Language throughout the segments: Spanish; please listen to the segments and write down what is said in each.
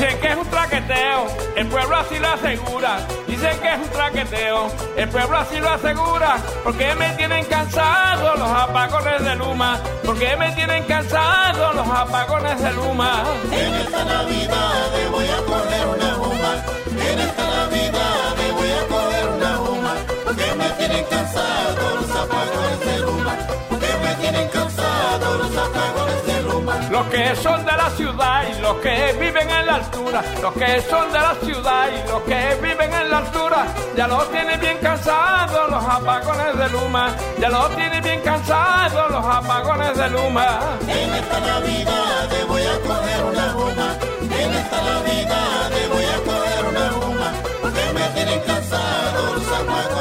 Dicen que es un traqueteo, el pueblo así lo asegura. Dicen que es un traqueteo, el pueblo así lo asegura. Porque me tienen cansado los apagones de Luma. Porque me tienen cansado los apagones de Luma. En esta Navidad voy a coger una juma. En esta Navidad voy a coger una juma. Porque me tienen cansado los apagones de luma. Porque me tienen cansado los apagones. Los que son de la ciudad y los que viven en la altura, los que son de la ciudad y los que viven en la altura, ya los tienen bien cansados los apagones de Luma, ya los tienen bien cansados los apagones de Luma. En esta Navidad le voy a coger una juma. En esta Navidad le voy a coger una juma. Porque me tienen cansado los apagones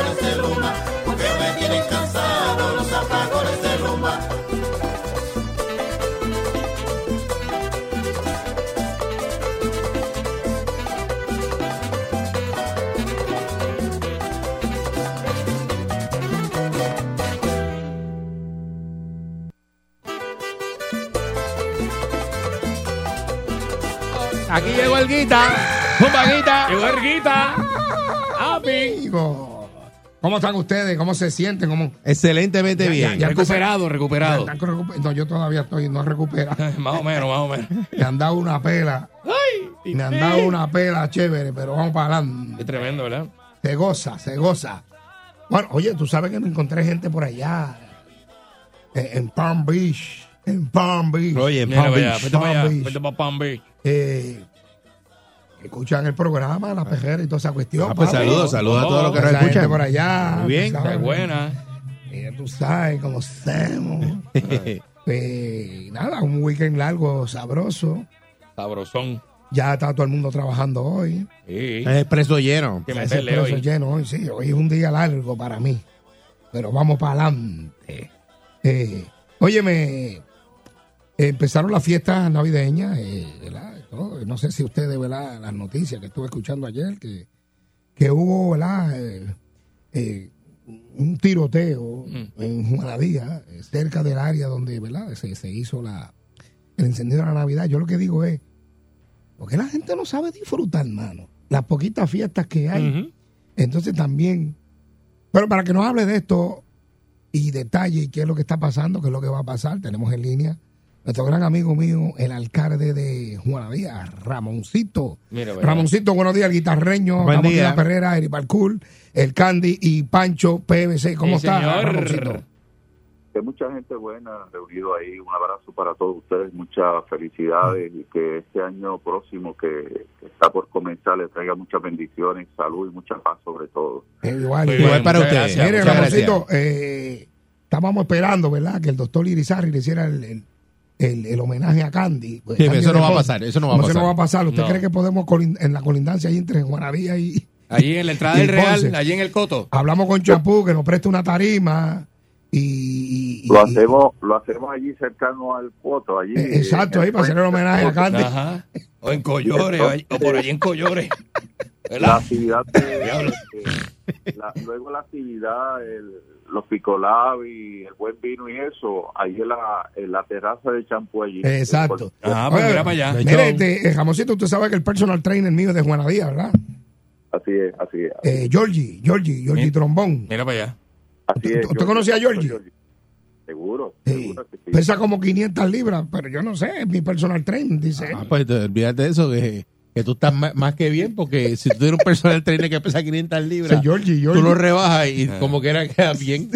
Aquí llegó el guita. Zumba, guita. Llegó Erguita. Amigo, ¿Cómo están ustedes? ¿Cómo se sienten? ¿Cómo? Excelentemente Ya, bien. ya, ya. Recuperado, Ya recuperado. recuper- No, yo todavía estoy, no recupera. Más o menos, más o menos. Me han dado una pela. Me han dado una pela chévere, pero vamos para adelante. Es tremendo, ¿verdad? Se goza, se goza. Bueno, oye, tú sabes que me encontré gente por allá. eh, En Palm Beach. En Palm Beach. Oye, en Mira Palm Beach. vete para Palm allá, Beach. vete para Palm Beach. eh, escuchan el programa, la pejera y toda esa cuestión. Ah, pues saludos, saludos a todos los que nos escuchan. por allá. Muy bien. Qué buena. Eh, tú sabes cómo estamos. Pues, nada, un weekend largo, sabroso. Sabrosón. Ya está todo el mundo trabajando hoy. Sí. Es expreso lleno. Que meterle expreso hoy. lleno hoy, sí. Hoy es un día largo para mí. Pero vamos para adelante. Eh, óyeme, empezaron las fiestas navideñas, eh. No sé si ustedes, ¿verdad? Las noticias que estuve escuchando ayer, que, que hubo, ¿verdad? Eh, eh, un tiroteo en Juanadía, cerca del área donde, ¿verdad? Se, se hizo la, el encendido de la Navidad. Yo lo que digo es, porque la gente no sabe disfrutar, hermano. Las poquitas fiestas que hay. Entonces también, pero para que nos hable de esto y detalle y qué es lo que está pasando, qué es lo que va a pasar, tenemos en línea nuestro gran amigo mío, el alcalde de Juanadía, Ramoncito. Mira. Ramoncito, buenos días, el guitarreño, Buen Ramón día. Díaz Perrera, Eri Balcour, el Candy y Pancho PBC. ¿Cómo Sí, está, señor. Ramoncito? que mucha gente buena reunido ahí. Un abrazo para todos ustedes, muchas felicidades y que este año próximo que, que está por comenzar le traiga muchas bendiciones, salud y mucha paz sobre todo. Eh, igual, Muy igual. Para ustedes. Mire, Ramoncito, eh, estábamos esperando, ¿verdad? Que el doctor Irizarry le hiciera el, el, el- el homenaje a Candy. Pues, Sí, Candy eso no va a pasar, eso no va a Eso pasar. no va a pasar. ¿Usted No. cree que podemos, en la colindancia ahí entre Juanadía y... Allí en la entrada del Real, Ponce. allí en el Coto. Hablamos con Chapú, que nos preste una tarima y... y- y- Lo hacemos lo hacemos allí cercano al Coto, allí. Eh, exacto, ahí para hacer el homenaje a Candy. Ajá. O en Collores, o por allí en Collores. La actividad, de- eh, la- luego la actividad, el, los picolab y el buen vino y eso, ahí en la, en la terraza de champú allí. Exacto. Ajá, pues mira para allá. Mire, este, eh, Jamoncito, usted sabe que el personal trainer mío es de Juanadía, ¿verdad? Así es, así es. Eh, Georgie, Georgie, Georgie. Trombón. Mira para allá. Así ¿Usted- es, usted conocía a Georgie? Seguro, Sí. seguro que sí. Pesa como 500 libras, pero yo no sé, es mi personal trainer, dice él. Ah, pues te- olvídate de eso, que, que tú estás más que bien, porque si tú tienes un personal trainer que pesa 500 libras, Sí, Georgie, tú lo rebajas y como que era queda bien.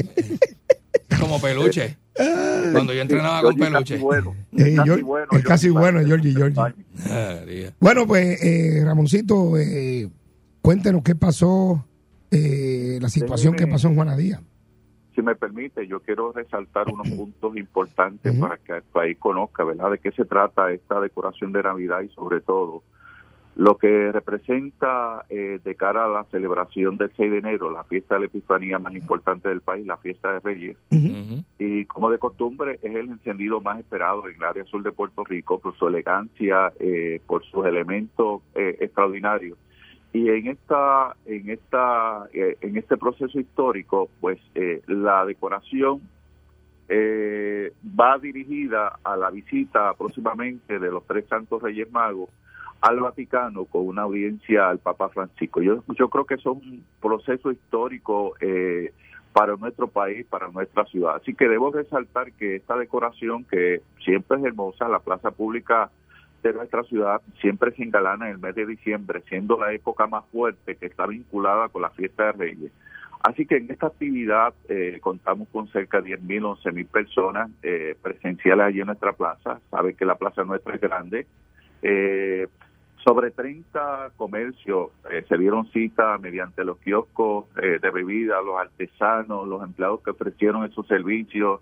Como peluche. Cuando yo entrenaba con Georgie peluche. Casi bueno, Eh, casi Georgie- bueno, es casi Georgie bueno, Georgie, Georgie. Ah. Bueno, pues, eh, Ramoncito, eh, cuéntenos qué pasó, eh, la situación que pasó en Juanadía. Si me permite, yo quiero resaltar unos puntos importantes para que el país conozca, ¿verdad?, de qué se trata esta decoración de Navidad y sobre todo lo que representa eh, de cara a la celebración del 6 de enero, la fiesta de la Epifanía más importante del país, la fiesta de Reyes, y como de costumbre es el encendido más esperado en el área sur de Puerto Rico por su elegancia, eh, por sus elementos eh, extraordinarios. Y en esta, en esta, eh, en este proceso histórico, pues eh, la decoración eh, va dirigida a la visita próximamente de los tres santos Reyes Magos al Vaticano con una audiencia al Papa Francisco. Yo, creo que es un proceso histórico eh, para nuestro país, para nuestra ciudad. Así que debo resaltar que esta decoración, que siempre es hermosa, la plaza pública de nuestra ciudad siempre se engalana en el mes de diciembre, siendo la época más fuerte que está vinculada con la fiesta de Reyes. Así que en esta actividad eh, contamos con cerca de 10.000, 11.000 personas eh, presenciales allí en nuestra plaza. Sabe que la plaza nuestra es grande. Eh, sobre 30 comercios eh, se dieron cita mediante los kioscos eh, de bebida, los artesanos, los empleados que ofrecieron esos servicios.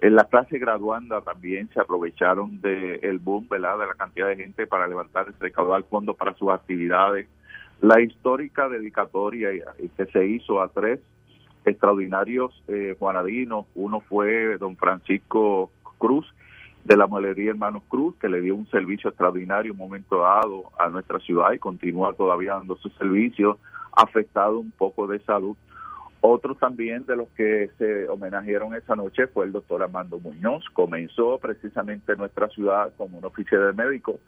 En la clase graduanda también se aprovecharon del el boom, ¿verdad? De la cantidad de gente para levantar, recaudar fondos para sus actividades. La histórica dedicatoria que se hizo a tres extraordinarios eh, juanadinos. Uno fue don Francisco Cruz, de la mueblería Hermanos Cruz, que le dio un servicio extraordinario un momento dado a nuestra ciudad y continúa todavía dando su servicio, afectado un poco de salud. Otro también de los que se homenajearon esa noche fue el doctor Armando Muñoz. Comenzó precisamente en nuestra ciudad como un oficial de médico,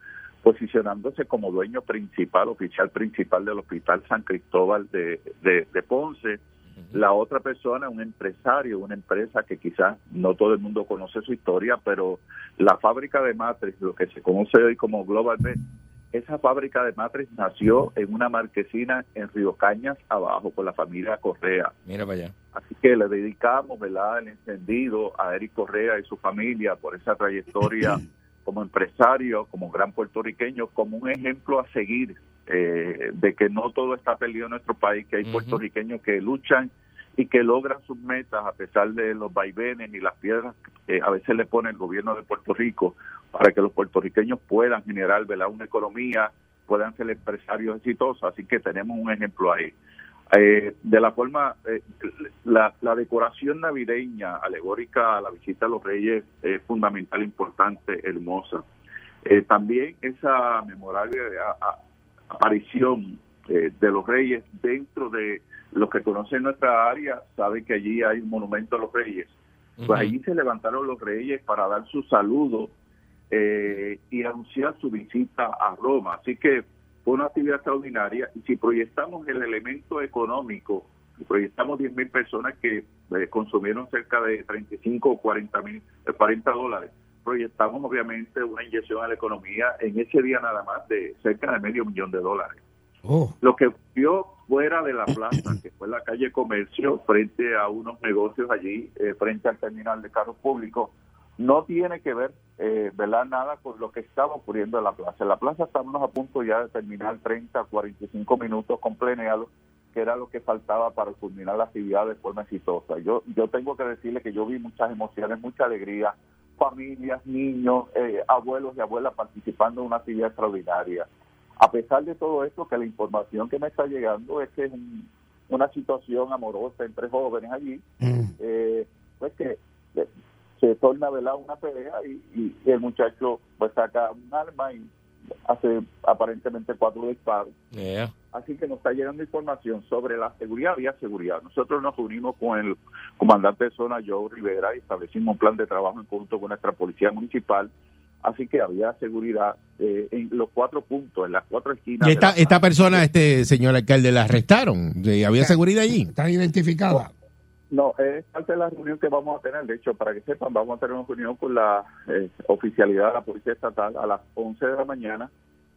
posicionándose como dueño principal, oficial principal del Hospital San Cristóbal de, de, de Ponce. La otra persona, un empresario, una empresa que quizás no todo el mundo conoce su historia, pero la fábrica de matriz, lo que se conoce hoy como Global Med, esa fábrica de matriz nació en una marquesina en Río Cañas, abajo, por la familia Correa. Mira para allá. Así que le dedicamos, ¿verdad?, el encendido a Eric Correa y su familia por esa trayectoria como empresario, como gran puertorriqueño, como un ejemplo a seguir eh, de que no todo está perdido en nuestro país, que hay puertorriqueños que luchan y que logran sus metas a pesar de los vaivenes y las piedras que a veces le pone el gobierno de Puerto Rico para que los puertorriqueños puedan generar ¿verdad? una economía, puedan ser empresarios exitosos. Así que tenemos un ejemplo ahí. Eh, de la forma, eh, la, la, decoración navideña alegórica a la visita a los reyes es fundamental, importante, hermosa. Eh, también esa memorable a, a, aparición eh, de los reyes dentro de los que conocen nuestra área, saben que allí hay un monumento a los reyes. Pues uh -huh. allí se levantaron los reyes para dar su saludo eh, y anunciar su visita a Roma. Así que fue una actividad extraordinaria y si proyectamos el elemento económico, si proyectamos 10 mil personas que eh, consumieron cerca de 35 o 40 mil, 40 dólares, proyectamos obviamente una inyección a la economía en ese día nada más de cerca de medio millón de dólares. Oh. Lo que vio fuera de la plaza, que fue la calle Comercio, frente a unos negocios allí, eh, frente al terminal de carros públicos, no tiene que ver, eh, ¿verdad? Nada con lo que estaba ocurriendo en la plaza. En la plaza estamos a punto ya de terminar 30, 45 minutos con pleneado, que era lo que faltaba para culminar la actividad de forma exitosa. Yo, yo tengo que decirle que yo vi muchas emociones, mucha alegría, familias, niños, eh, abuelos y abuelas participando en una actividad extraordinaria. A pesar de todo esto, que la información que me está llegando es que es un, una situación amorosa entre jóvenes allí, mm. eh, pues que se torna ¿verdad? una pelea y, y, el muchacho pues saca un arma y hace aparentemente cuatro disparos. Yeah. Así que nos está llegando información sobre la seguridad, había seguridad. Nosotros nos unimos con el comandante de zona, Joe Rivera, y establecimos un plan de trabajo en conjunto con nuestra policía municipal. Así que había seguridad eh, en los cuatro puntos, en las cuatro esquinas. ¿Y esta, esta persona, este señor alcalde, la arrestaron? ¿Había seguridad allí? ¿Está identificada? No, es parte de la reunión que vamos a tener. De hecho, para que sepan, vamos a tener una reunión con la eh, oficialidad de la Policía Estatal a las 11 de la mañana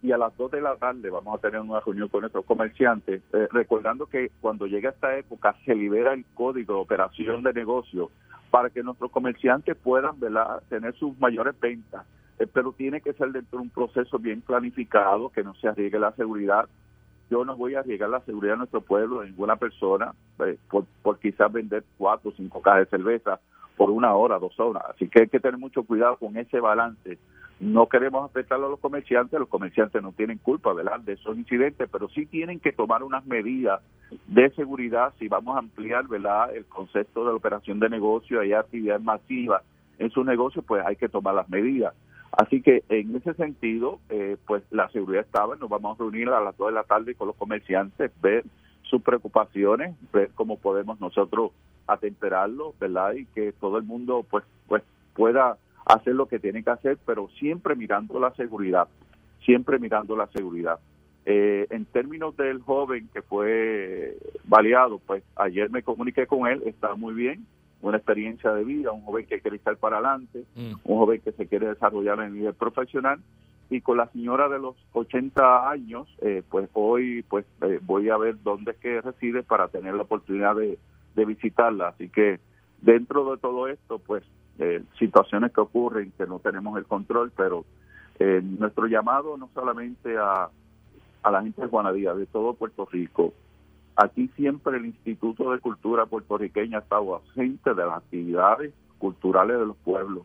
y a las 2 de la tarde vamos a tener una reunión con nuestros comerciantes, eh, recordando que cuando llega esta época se libera el código de operación de negocio para que nuestros comerciantes puedan ¿verdad? tener sus mayores ventas, eh, pero tiene que ser dentro de un proceso bien planificado, que no se arriesgue la seguridad. Yo no voy a arriesgar la seguridad de nuestro pueblo, de ninguna persona, eh, por, por quizás vender cuatro o cinco cajas de cerveza por una hora, dos horas. Así que hay que tener mucho cuidado con ese balance no queremos afectar a los comerciantes, los comerciantes no tienen culpa, de esos incidentes, pero sí tienen que tomar unas medidas de seguridad si vamos a ampliar, ¿verdad?, el concepto de la operación de negocio, hay actividad masiva en su negocio, pues hay que tomar las medidas. Así que en ese sentido, eh, pues la seguridad estaba, nos vamos a reunir a las 2 de la tarde con los comerciantes, ver sus preocupaciones, ver cómo podemos nosotros atemperarlo, ¿verdad? Y que todo el mundo pues pues pueda hacer lo que tiene que hacer, pero siempre mirando la seguridad, siempre mirando la seguridad. Eh, en términos del joven que fue baleado, pues ayer me comuniqué con él, está muy bien, una experiencia de vida, un joven que quiere estar para adelante, Mm. un joven que se quiere desarrollar en el nivel profesional y con la señora de los 80 años, eh, pues hoy pues eh, voy a ver dónde es que reside para tener la oportunidad de, de visitarla. Así que dentro de todo esto, pues eh, situaciones que ocurren que no tenemos el control, pero eh, nuestro llamado no solamente a, a la gente de Juanadía, de todo Puerto Rico, aquí siempre el Instituto de Cultura puertorriqueña ha estado ausente de las actividades culturales de los pueblos.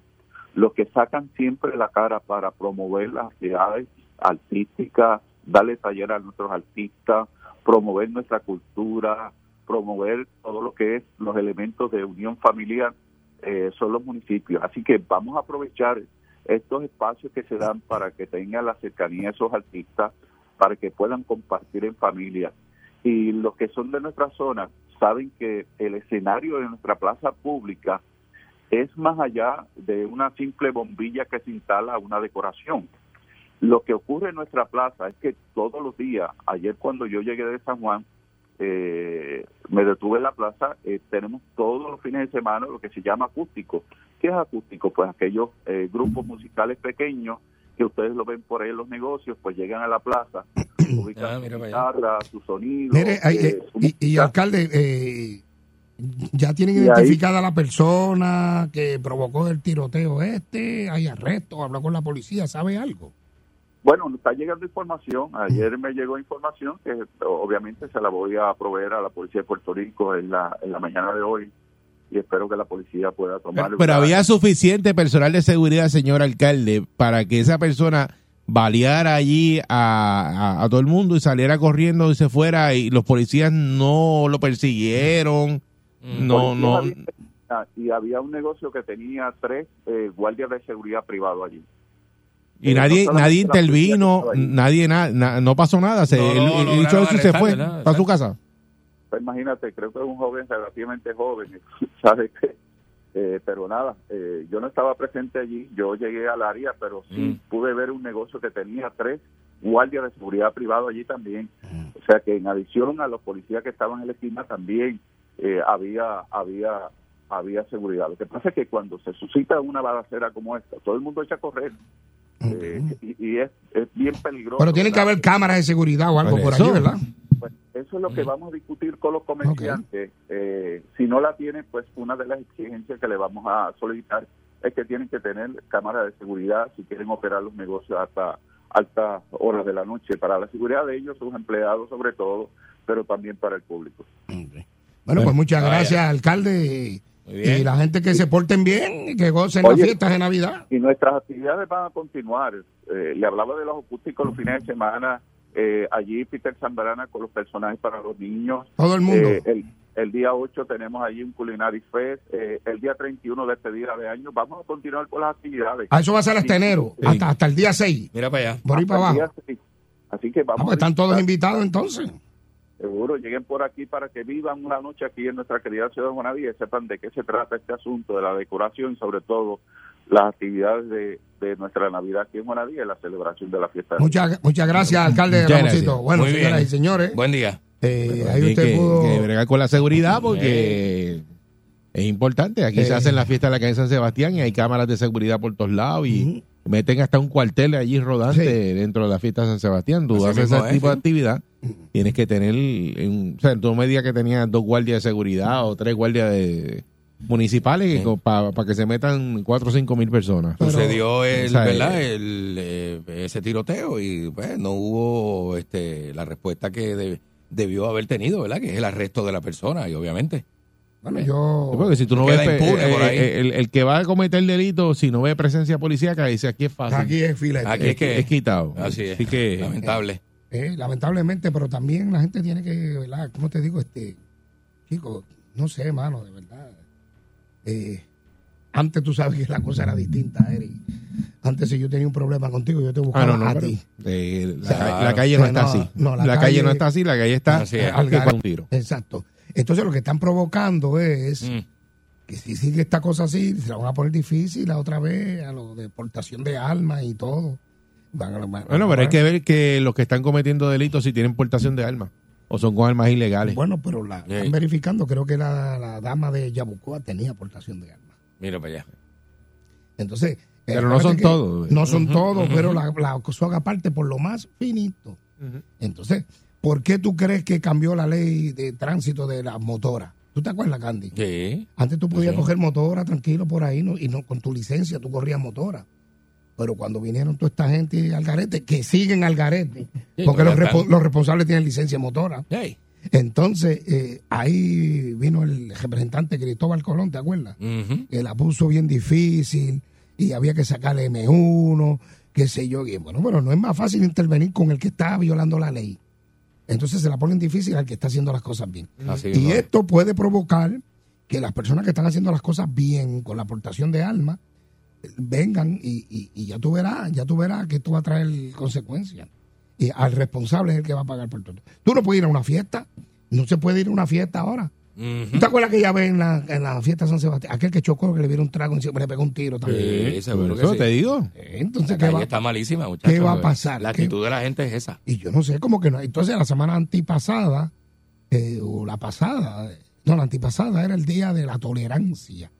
Los que sacan siempre la cara para promover las actividades artísticas, darle taller a nuestros artistas, promover nuestra cultura, promover todo lo que es los elementos de unión familiar, eh, son los municipios. Así que vamos a aprovechar estos espacios que se dan para que tengan la cercanía a esos artistas, para que puedan compartir en familia. Y los que son de nuestra zona saben que el escenario de nuestra plaza pública es más allá de una simple bombilla que se instala una decoración. Lo que ocurre en nuestra plaza es que todos los días, ayer cuando yo llegué de San Juan, eh, me detuve en la plaza, eh, tenemos todos los fines de semana lo que se llama acústico. ¿Qué es acústico? Pues aquellos eh, grupos musicales pequeños que ustedes lo ven por ahí en los negocios, pues llegan a la plaza, ubican Ah, su mira para guitarra, su sonido. Mire, eh, eh, su y, alcalde, eh, ya tienen Y ahí- identificada la persona que provocó el tiroteo este, hay arresto, habló con la policía, ¿sabe algo? Bueno, está llegando información. Ayer me llegó información que obviamente se la voy a proveer a la policía de Puerto Rico en la, en la mañana de hoy y espero que la policía pueda tomar. Pero, pero había suficiente personal de seguridad, señor alcalde, para que esa persona baleara allí a, a- a todo el mundo y saliera corriendo y se fuera y los policías no lo persiguieron. No, no. Policías había- y había un negocio que tenía tres eh, guardias de seguridad privado allí. Y Eh, nadie, no nadie intervino, nadie, na- na- no pasó nada. Se, No, él- no, él lograron hizo eso y se fue para su casa. Pues imagínate, creo que es un joven relativamente joven, ¿sabes qué? Eh, pero nada, eh, yo no estaba presente allí, yo llegué al área, pero sí Mm. pude ver un negocio que tenía tres guardias de seguridad privado allí también. O sea que en adición a los policías que estaban en la esquina también eh, había había había seguridad. Lo que pasa es que cuando se suscita una balacera como esta, todo el mundo echa a correr. Eh, y, y es, es bien peligroso. Pero tiene que ¿verdad? haber cámaras de seguridad o algo Por por allí, ¿verdad? Eso es lo que vamos a discutir con los comerciantes. Eh, si no la tienen, pues una de las exigencias que le vamos a solicitar es que tienen que tener cámaras de seguridad si quieren operar los negocios hasta altas horas de la noche, para la seguridad de ellos, sus empleados sobre todo, pero también para el público. Bueno, pues muchas Vaya. gracias, alcalde. Y la gente que se porten bien y que gocen Oye. las fiestas de Navidad. Y nuestras actividades van a continuar. Eh, le hablaba de los acústicos los fines de semana. Eh, allí Peter Zambrana con los personajes para los niños. Todo el mundo. Eh, el, el día 8 tenemos allí un Culinary Fest. Eh, el día 31 despedida de año. Vamos a continuar con las actividades. Ah, eso va a ser hasta Sí. enero, Sí. hasta, hasta el día 6. Mira para allá. Por ahí para abajo. día. Así que Ah, vamos pues a están todos invitados entonces. Seguro, lleguen por aquí para que vivan una noche aquí en nuestra querida ciudad de Juanadía y sepan de qué se trata este asunto de la decoración y sobre todo las actividades de, de nuestra Navidad aquí en Juanadía y la celebración de la fiesta. de Muchas, muchas gracias, alcalde Muchas Ramosito. gracias. Bueno, Muy señoras bien. y señores, Buen día. eh, ahí usted que, pudo... que bregar con la seguridad porque es importante. Aquí Eh. se hacen las fiestas de la calle San Sebastián y hay cámaras de seguridad por todos lados y meten hasta un cuartel allí rodante Sí. dentro de la fiesta de San Sebastián. Tú haces ese es, tipo de actividad, tienes que tener, en- o sea, tú me digas que tenías dos guardias de seguridad o tres guardias de municipales para que se metan cuatro o cinco mil personas. Pero- Sucedió el, o sea, ¿verdad? eh, El, eh, ese tiroteo y pues no hubo este la respuesta que de- debió haber tenido, ¿verdad? Que es el arresto de la persona y obviamente Bueno, yo... Porque si tú no ves impune eh, por ahí. el, el que va a cometer delito, si no ve presencia policíaca, dice aquí es fácil. Aquí es filete. Aquí es, es que- es quitado. Así es. Así que Lamentable. Eh, lamentablemente, pero también la gente tiene que, ¿verdad? ¿Cómo te digo? Este, chico, no sé, mano, de verdad. Eh, antes tú sabes que la cosa era distinta, Eric. Antes si yo tenía un problema contigo, yo te Ah, buscaba no, no, a pero, ti. eh, la, calle no está no, así. no, la la, calle, calle- no está así, la calle está Así. Al un tiro. Exacto. Entonces lo que están provocando es Mm. que si sigue esta cosa así, se la van a poner difícil la otra vez a lo de portación de armas y todo. Van a- van a- Bueno, pero hay que ver que los que están cometiendo delitos si tienen portación de armas o son con armas ilegales. Bueno, pero la Sí. están verificando, creo que la, la dama de Yabucoa tenía portación de armas. Mira para allá. Entonces, eh, Pero no son todos. No son todos, pero la, la son aparte por lo más finito. Entonces, ¿por qué tú crees que cambió la ley de tránsito de las motoras? ¿Tú te acuerdas, Candy? Sí. Antes tú podías Sí. coger motora tranquilo por ahí ¿no? y no con tu licencia tú corrías motora. Pero cuando vinieron toda esta gente al garete, que siguen al garete, Sí, porque los, los responsables tienen licencia motora. Entonces, eh, ahí vino el representante Cristóbal Colón, ¿te acuerdas? Que la puso bien difícil y había que sacarle M1, qué sé yo. Y bueno, pero no es más fácil intervenir con el que está violando la ley. Entonces se la ponen difícil al que está haciendo las cosas bien. Así y esto puede provocar que las personas que están haciendo las cosas bien con la aportación de armas vengan y, y- y ya tú verás, ya tú verás que esto va a traer consecuencias. Y al responsable es el que va a pagar por todo. Tú no puedes ir a una fiesta, no se puede ir a una fiesta ahora. Ujú. ¿Tú te acuerdas que ya ven en la, en la fiesta de San Sebastián? Aquel que chocó, que le vieron un trago encima, le pegó un tiro también. Sí, seguro Por que eso sí. te digo. Eh, Entonces, La ¿qué calle va? está malísima, muchachos. ¿Qué va a pasar? La ¿Qué- actitud de la gente es esa. Y yo no sé, como que no. Entonces, la semana antipasada, eh, o la pasada, no, la antipasada era el día de la tolerancia.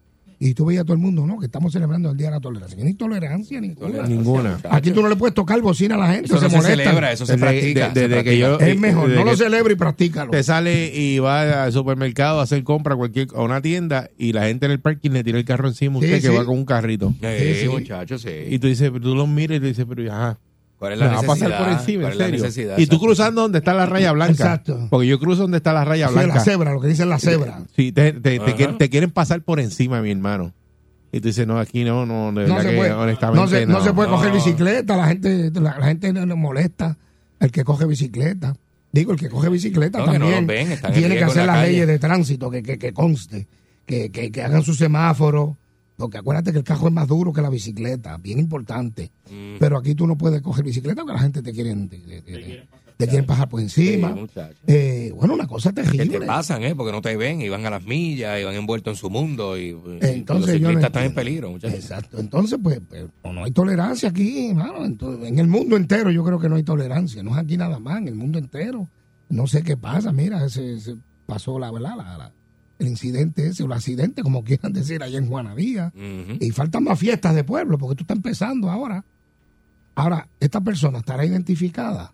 Y tú veías a todo el mundo, ¿no? Que estamos celebrando el día de la tolerancia. Que ni tolerancia ninguna. Ninguna. Aquí tú no le puedes tocar bocina a la gente, Eso se no celebra, eso se Desde- practica. de- se desde que practica. yo- Es mejor, no lo celebra y practícalo. Te sale y va al supermercado a hacer compra a, cualquier, a una tienda y la gente en el parking le tira el carro encima a Sí, usted que sí. va con un carrito. Sí, sí. muchachos, sí. Y tú dices, tú los miras y tú dices, pero ajá. ¿Cuál es Me la va a pasar por encima. Y tú Exacto. cruzando donde está la raya blanca. Exacto. Porque yo cruzo donde está la raya Sí, blanca. la cebra, lo que dicen la cebra. Sí, te, te, quieren, te quieren pasar por encima, mi hermano. Y tú dices, no, aquí no, no, de no verdad se que puede, honestamente no se, no se puede no. coger bicicleta, la gente, la, la gente no le molesta el que coge bicicleta. Digo, el que coge bicicleta No, que no también ven, tiene que hacer la las calle. leyes de tránsito, que, que, que conste, que, que, que hagan su semáforo, porque acuérdate que el carro es más duro que la bicicleta, bien importante. Mm. Pero aquí tú no puedes coger bicicleta porque la gente te quieren, te, te- te- te quieren pasar por encima. Sí. Eh, bueno, una cosa Que terrible. te pasan, ¿eh? Porque no te ven y van a las millas y van envueltos en su mundo y, y Entonces los yo no ciclistas están en peligro, muchachos. Exacto. Entonces, pues, pues, no hay tolerancia aquí, hermano. Entonces, en el mundo entero yo creo que no hay tolerancia. No es aquí nada más, en el mundo entero. No sé qué pasa. Mira, se, se pasó la verdad, la- la- el incidente ese, o el accidente, como quieran decir, allá en Juanadía. Y faltan más fiestas de pueblo, porque tú estás empezando ahora. Ahora, ¿esta persona estará identificada?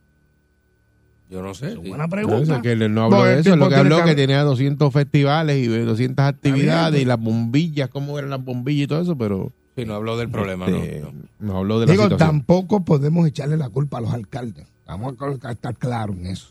Yo no sé. sí. Buena No, pregunta. es que él no habló No, de el eso, es lo que habló que- que tenía 200 festivales y 200 actividades bien, y las bombillas, cómo eran las bombillas y todo eso, pero Sí, no habló del problema, este, no, no. no habló de la Digo, situación. tampoco podemos echarle la culpa a los alcaldes. Vamos a estar claros en eso.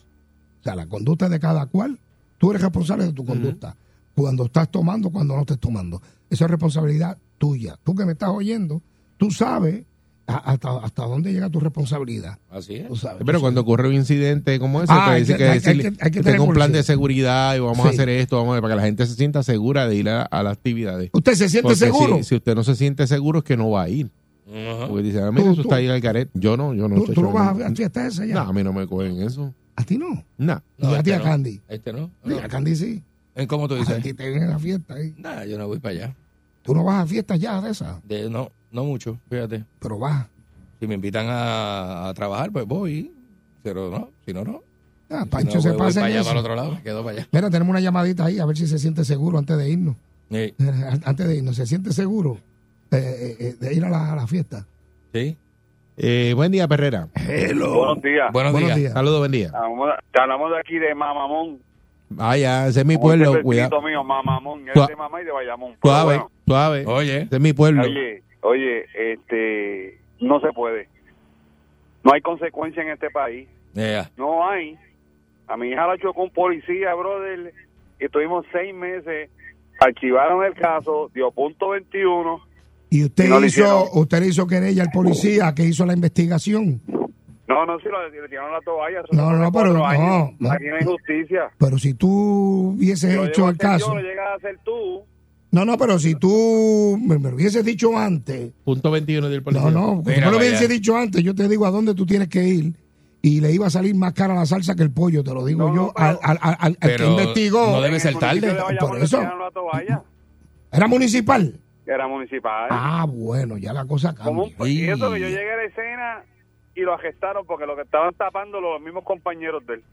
O sea, la conducta de cada cual, tú eres responsable de tu conducta. Cuando estás tomando, cuando no estés tomando. Esa es responsabilidad tuya. Tú que me estás oyendo, tú sabes a- hasta, hasta dónde llega tu responsabilidad. Así es. Tú sabes, Pero tú cuando sabes. ocurre un incidente como ese, Ah, pues hay que- que, hay decirle que- hay que que tener tengo un plan de seguridad y vamos a hacer esto, vamos a, para que la gente se sienta segura de ir a, a las actividades. ¿Usted se siente Porque seguro? Si, si usted no se siente seguro es que no va a ir. Ajá. Porque dice, a mí Tú- eso tú- está ahí al caret. Yo no, yo no. ¿Tú, no vas a a fiesta esa ya? No, a mí no me cogen eso. ¿A ti no? No. y a ti a no. Candy. Este no. Sí, a Candy sí. ¿En cómo tú dices? ti te ven a la fiesta ahí. Nah, yo no voy para allá. Tú no vas a fiestas ya de esas, De, no, no mucho, fíjate. pero vas. Si me invitan a, a trabajar, pues voy. Pero no, si no, no. Ah, Si Pancho no, se voy, voy pasa para allá, eso. para el otro lado, me quedo para allá. Mira, tenemos una llamadita ahí, a ver si se siente seguro antes de irnos. Sí. Antes de irnos, ¿se siente seguro eh, eh, eh, de ir a la, a la fiesta? sí. Eh, buen día, Perrera. Buenos días. Buenos, Buenos días. días. Saludos, buen día. Hablamos, te hablamos de aquí de Mamamón. Vaya, ese es mi pueblo, cuidado. mío, Mamamón. Es de mamá y de Bayamón. Suave, bueno, suave. Oye. Ese es mi pueblo. oye, oye, este, no se puede. No hay consecuencia en este país. Yeah. No hay. A mi hija la chocó un policía, brother, y estuvimos seis meses archivaron el caso, dio punto 21. Y usted Y no hizo, usted le hizo querella al policía que hizo la investigación. No, no, si lo le tiraron la toalla. No, no, pero no, años. no. Aquí no hay justicia. Pero si tú hubieses hecho el caso. Yo, lo llegas a hacer tú. No, no, pero si tú me, me lo hubieses dicho antes. Punto 21 del policía. No, no, Mira no lo para hubiese allá. dicho antes, yo te digo a dónde tú tienes que ir. Y le iba a salir más cara la salsa que el pollo, te lo digo No, yo, no, pero- al, al- al- al que investigó. no debe ser tarde. Por eso. tiraron la toalla. ¿Era municipal? Era municipal. Ah, bueno, ya la cosa Como un- cambia. y eso que yo llegué a la escena y lo arrestaron porque lo que estaban tapando los mismos compañeros de él.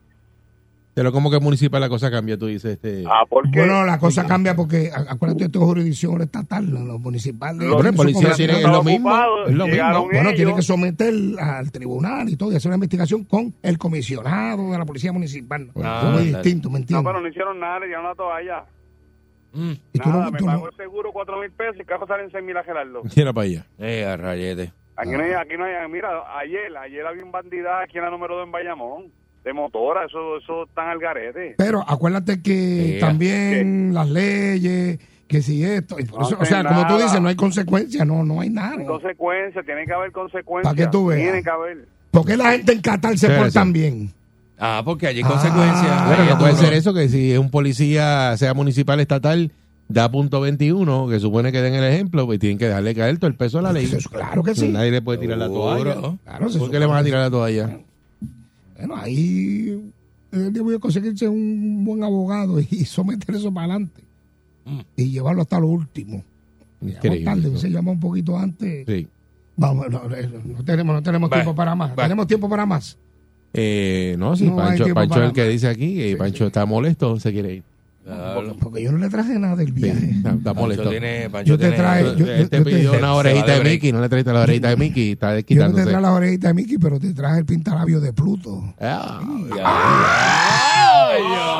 Pero como que municipal la cosa cambia, tú dices. Este... Ah, porque Bueno, la cosa cambia porque, acuérdate, esto es jurisdicción estatal, los municipales. Los- Bueno, el eso policía como- tiene es estaban lo mismo. ocupados, Es lo llegaron mismo. Bueno, ellos. tiene que someter al tribunal y todo, y hacer una investigación con el comisionado de la policía municipal. Ah, es muy dale. distinto, ¿me no, entiendes? pero no hicieron nada, le tiraron la toalla. Mm. y tú Nada, no, me tú no- pagó el seguro cuatro mil pesos y el carro sale en seis mil a Gerardo. Era para allá. Eh, a rayete. Aquí no hay, aquí no hay, mira, ayer, ayer había un bandidaje aquí en la número 2 en Bayamón, de motora, eso, eso están al garete. Pero acuérdate que Sí, también las leyes, que si esto, No eso, o sea, como tú dices, no hay consecuencias, no, no hay nada. Hay consecuencias, tiene que haber consecuencias. Pa' que tú veas. Tiene que haber. ¿Por qué la gente en Qatar se portan bien? Ah, porque allí hay Ah, consecuencias. Bueno, Ahí no puede ser eso, que si es un policía, sea municipal, estatal, da punto 21, que supone que den el ejemplo, pues tienen que dejarle caer todo el peso a la ley. Eso, claro que sí. Nadie le puede tirar la toalla. Claro, ¿Por qué le van a tirar la toalla? Bueno, ahí eh, debe conseguirse un buen abogado y someter eso para adelante. Y llevarlo hasta lo último. Increíble, tarde, se llama un poquito antes. Sí. Vamos, no, no, tenemos, no tenemos tiempo para más. va. ¿Tenemos tiempo para más? Eh, no, sí, No Pancho, Pancho es el que dice aquí, y Pancho está molesto, se quiere ir. Claro. Porque yo no le traje nada del Sí, viaje. está, está Pancho molesto. tiene- Pancho Yo te tiene- trae- yo- Él te yo- pidió te- una orejita de. Mickey, no le trajiste la orejita de Mickey, está Yo no te traje las orejitas de Mickey, pero te traje el pintalabio de Pluto. Ah,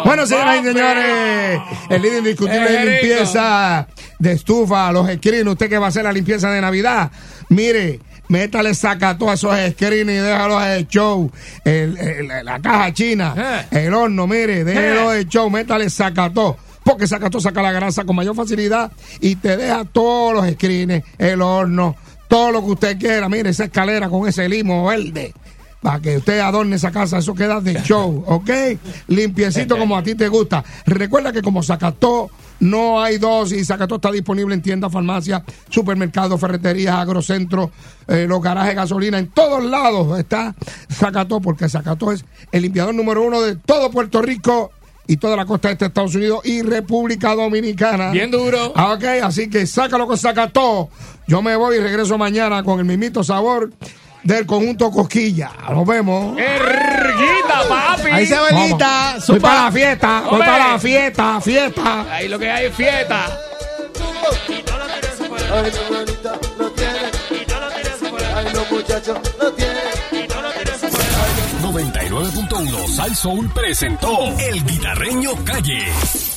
Bueno, señoras y señores, el líder indiscutible de limpieza de estufa, los screens, usted que va a hacer la limpieza de Navidad, mire, métale sacató a esos screens y déjalos de show, el- el- la caja china, el horno, mire, déjalo de show, métale sacató. Porque sacató saca la grasa con mayor facilidad y te deja todos los screens, el horno, todo lo que usted quiera. Mire, esa escalera con ese limo verde para que usted adorne esa casa, eso queda de show, ¿ok? Limpiecito como a ti te gusta. Recuerda que como Zacató no hay dos y Zacató está disponible en tiendas, farmacias, supermercados, ferreterías, agrocentros, eh, los garajes de gasolina, en todos lados está Zacató, porque Zacató es el limpiador número uno de todo Puerto Rico y toda la costa este de Estados Unidos y República Dominicana. Bien duro. Ah, Ok, así que sácalo con Zacató. Yo me voy y regreso mañana con el mismito sabor del conjunto Cosquilla. Nos vemos. Erguita, papi. Ahí se va Elita, Voy para la fiesta, voy para la fiesta, fiesta. Ahí lo que hay es fiesta. Ay, no, manita, lo tiene. Ay, no, tiene. 99.1 Sal Soul presentó El Guitarreño Calle.